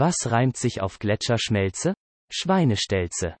Was reimt sich auf Gletscherschmelze? Schweinestelze.